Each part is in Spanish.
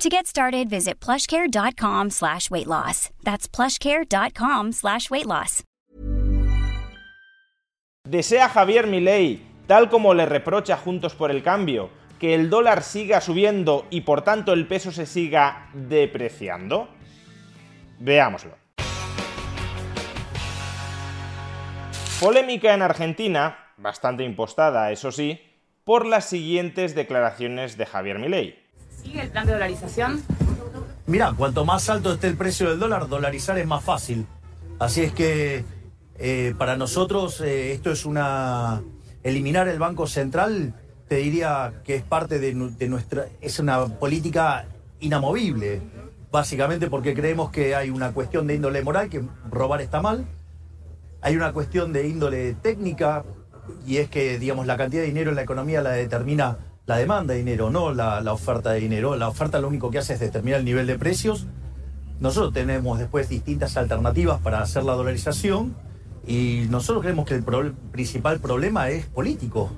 To get started, visit plushcare.com slash weight loss. That's plushcare.com slash weight loss. ¿Desea Javier Milei, tal como le reprocha Juntos por el Cambio, que el dólar siga subiendo y por tanto el peso se siga depreciando? Veámoslo. Polémica en Argentina, bastante impostada, eso sí, por las siguientes declaraciones de Javier Milei. ¿Sigue el plan de dolarización? Mira, cuanto más alto esté el precio del dólar, dolarizar es más fácil. Así es que eh, para nosotros eh, esto es una... Eliminar el Banco Central, te diría que es parte de, de nuestra... Es una política inamovible, básicamente porque creemos que hay una cuestión de índole moral, que robar está mal. Hay una cuestión de índole técnica, y es que, digamos, la cantidad de dinero en la economía la determina la demanda de dinero, no la, oferta de dinero. La oferta lo único que hace es determinar el nivel de precios. Nosotros tenemos después distintas alternativas para hacer la dolarización y nosotros creemos que el pro principal problema es político,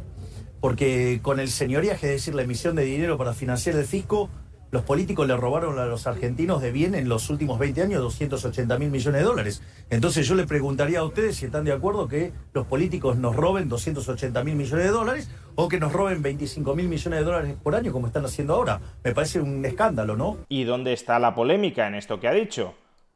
porque con el señoriaje, es decir, la emisión de dinero para financiar el fisco, los políticos le robaron a los argentinos de bien en los últimos 20 años 280 mil millones de dólares. Entonces yo le preguntaría a ustedes si están de acuerdo que los políticos nos roben 280 mil millones de dólares o que nos roben 25 mil millones de dólares por año como están haciendo ahora. Me parece un escándalo, ¿no? ¿Y dónde está la polémica en esto que ha dicho?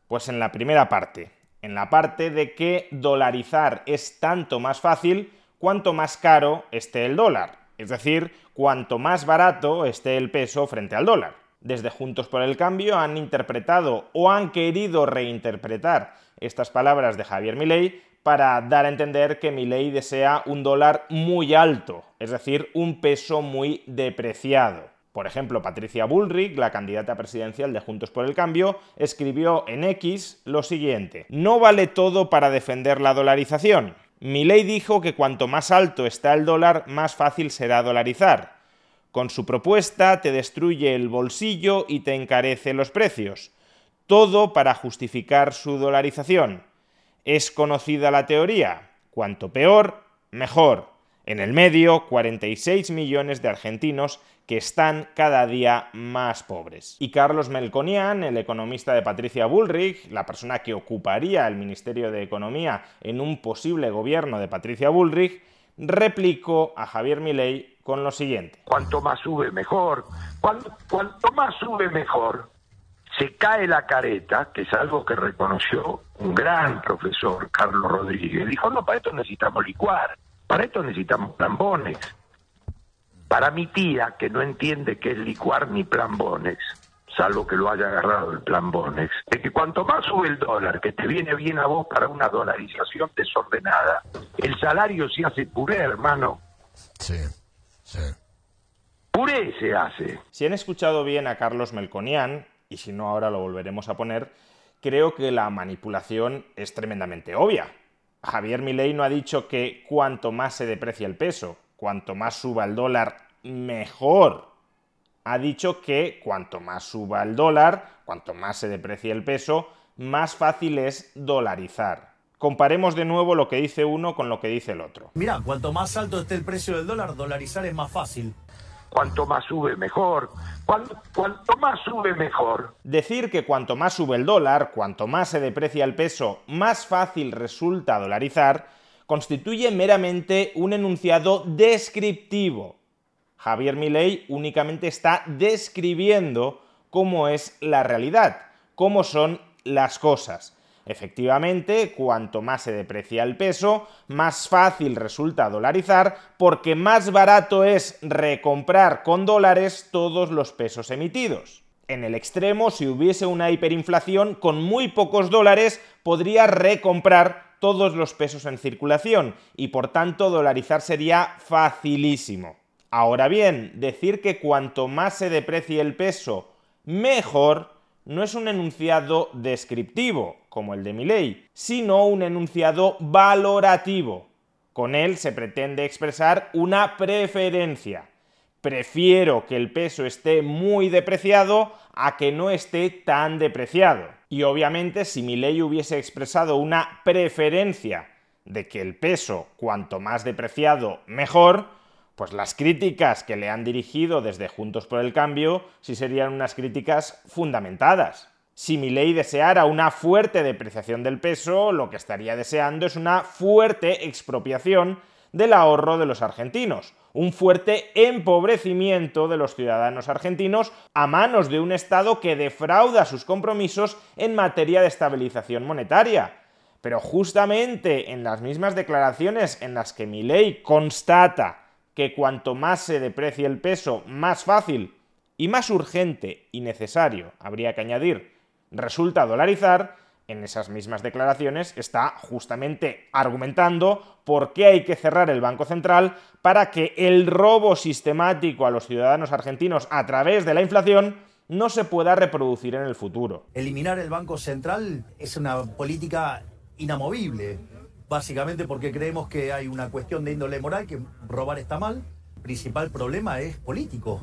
Pues en la primera parte, en la parte de que dolarizar es tanto más fácil cuanto más caro esté el dólar. Es decir, cuanto más barato esté el peso frente al dólar desde Juntos por el Cambio han interpretado o han querido reinterpretar estas palabras de Javier Milei para dar a entender que Milei desea un dólar muy alto, es decir, un peso muy depreciado. Por ejemplo, Patricia Bullrich, la candidata presidencial de Juntos por el Cambio, escribió en X lo siguiente: No vale todo para defender la dolarización. Milei dijo que cuanto más alto está el dólar, más fácil será dolarizar. Con su propuesta te destruye el bolsillo y te encarece los precios. Todo para justificar su dolarización. Es conocida la teoría. Cuanto peor, mejor. En el medio, 46 millones de argentinos que están cada día más pobres. Y Carlos Melconian, el economista de Patricia Bullrich, la persona que ocuparía el Ministerio de Economía en un posible gobierno de Patricia Bullrich, replicó a Javier Milei con lo siguiente. Cuanto más sube, mejor. Cuanto, cuanto más sube, mejor. Se cae la careta, que es algo que reconoció un gran profesor, Carlos Rodríguez. Dijo, no, para esto necesitamos licuar, para esto necesitamos plambones. Para mi tía, que no entiende qué es licuar ni plambones, salvo que lo haya agarrado el plambones, de que cuanto más sube el dólar, que te viene bien a vos para una dolarización desordenada, el salario se hace puré, hermano. Sí. Sí. Puré se hace. Si han escuchado bien a Carlos Melconian, y si no ahora lo volveremos a poner, creo que la manipulación es tremendamente obvia. Javier Milei no ha dicho que cuanto más se deprecia el peso, cuanto más suba el dólar, mejor. Ha dicho que cuanto más suba el dólar, cuanto más se deprecie el peso, más fácil es dolarizar. Comparemos de nuevo lo que dice uno con lo que dice el otro. Mira, cuanto más alto esté el precio del dólar, dolarizar es más fácil. Cuanto más sube, mejor. Cuanto, cuanto, más sube, mejor. Decir que cuanto más sube el dólar, cuanto más se deprecia el peso, más fácil resulta dolarizar, constituye meramente un enunciado descriptivo. Javier Milei únicamente está describiendo cómo es la realidad, cómo son las cosas. Efectivamente, cuanto más se deprecia el peso, más fácil resulta dolarizar porque más barato es recomprar con dólares todos los pesos emitidos. En el extremo, si hubiese una hiperinflación, con muy pocos dólares podría recomprar todos los pesos en circulación y por tanto dolarizar sería facilísimo. Ahora bien, decir que cuanto más se deprecie el peso, mejor, no es un enunciado descriptivo, como el de Milley, sino un enunciado valorativo. Con él se pretende expresar una preferencia. Prefiero que el peso esté muy depreciado a que no esté tan depreciado. Y obviamente si Milley hubiese expresado una preferencia de que el peso cuanto más depreciado mejor, pues las críticas que le han dirigido desde Juntos por el Cambio sí serían unas críticas fundamentadas. Si ley deseara una fuerte depreciación del peso, lo que estaría deseando es una fuerte expropiación del ahorro de los argentinos, un fuerte empobrecimiento de los ciudadanos argentinos a manos de un Estado que defrauda sus compromisos en materia de estabilización monetaria. Pero justamente en las mismas declaraciones en las que ley constata que cuanto más se deprecie el peso, más fácil y más urgente y necesario, habría que añadir, resulta dolarizar, en esas mismas declaraciones está justamente argumentando por qué hay que cerrar el Banco Central para que el robo sistemático a los ciudadanos argentinos a través de la inflación no se pueda reproducir en el futuro. Eliminar el Banco Central es una política inamovible básicamente porque creemos que hay una cuestión de índole moral, que robar está mal. Principal problema es político,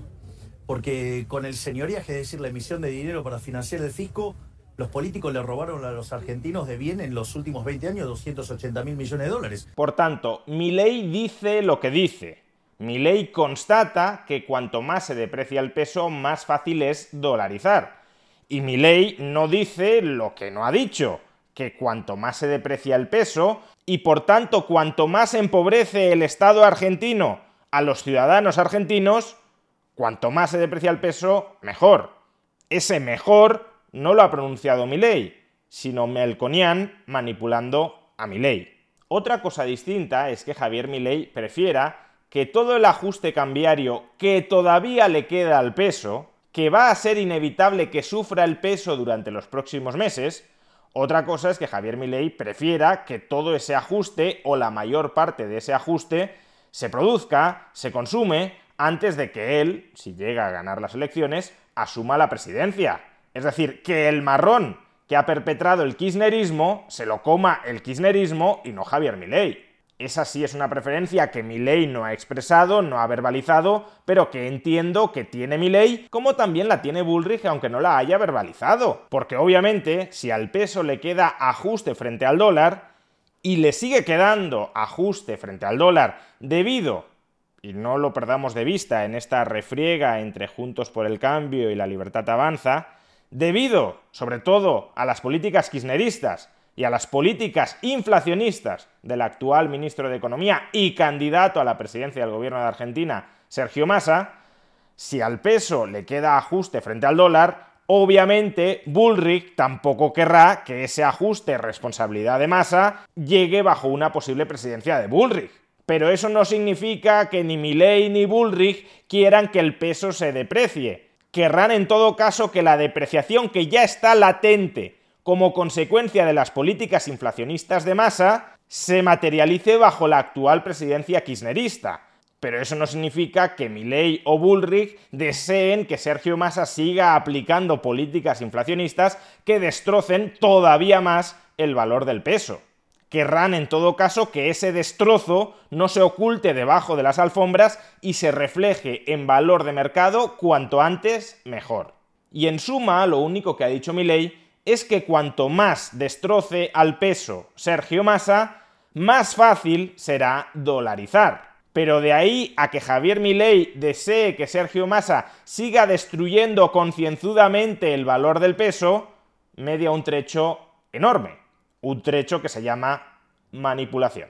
porque con el señoriaje, es decir, la emisión de dinero para financiar el fisco, los políticos le robaron a los argentinos de bien en los últimos 20 años 280 mil millones de dólares. Por tanto, mi ley dice lo que dice. Mi ley constata que cuanto más se deprecia el peso, más fácil es dolarizar. Y mi ley no dice lo que no ha dicho, que cuanto más se deprecia el peso, y por tanto cuanto más empobrece el Estado argentino a los ciudadanos argentinos, cuanto más se deprecia el peso, mejor. Ese mejor no lo ha pronunciado Milei, sino Melconian manipulando a Milei. Otra cosa distinta es que Javier Milei prefiera que todo el ajuste cambiario que todavía le queda al peso, que va a ser inevitable que sufra el peso durante los próximos meses, otra cosa es que Javier Milei prefiera que todo ese ajuste o la mayor parte de ese ajuste se produzca, se consume, antes de que él, si llega a ganar las elecciones, asuma la presidencia. Es decir, que el marrón que ha perpetrado el kirchnerismo se lo coma el kirchnerismo y no Javier Milei. Esa sí es una preferencia que mi ley no ha expresado, no ha verbalizado, pero que entiendo que tiene mi ley, como también la tiene Bullrich, aunque no la haya verbalizado. Porque obviamente, si al peso le queda ajuste frente al dólar, y le sigue quedando ajuste frente al dólar debido, y no lo perdamos de vista en esta refriega entre Juntos por el Cambio y la Libertad Avanza, debido, sobre todo, a las políticas kirchneristas, y a las políticas inflacionistas del actual ministro de Economía y candidato a la presidencia del gobierno de Argentina, Sergio Massa, si al peso le queda ajuste frente al dólar, obviamente Bullrich tampoco querrá que ese ajuste responsabilidad de Massa llegue bajo una posible presidencia de Bullrich. Pero eso no significa que ni Milley ni Bullrich quieran que el peso se deprecie. Querrán en todo caso que la depreciación que ya está latente como consecuencia de las políticas inflacionistas de masa, se materialice bajo la actual presidencia kirchnerista. Pero eso no significa que Milley o Bullrich deseen que Sergio Massa siga aplicando políticas inflacionistas que destrocen todavía más el valor del peso. Querrán en todo caso que ese destrozo no se oculte debajo de las alfombras y se refleje en valor de mercado cuanto antes mejor. Y en suma, lo único que ha dicho Milley es que cuanto más destroce al peso Sergio Massa, más fácil será dolarizar. Pero de ahí a que Javier Milei desee que Sergio Massa siga destruyendo concienzudamente el valor del peso, media un trecho enorme, un trecho que se llama manipulación.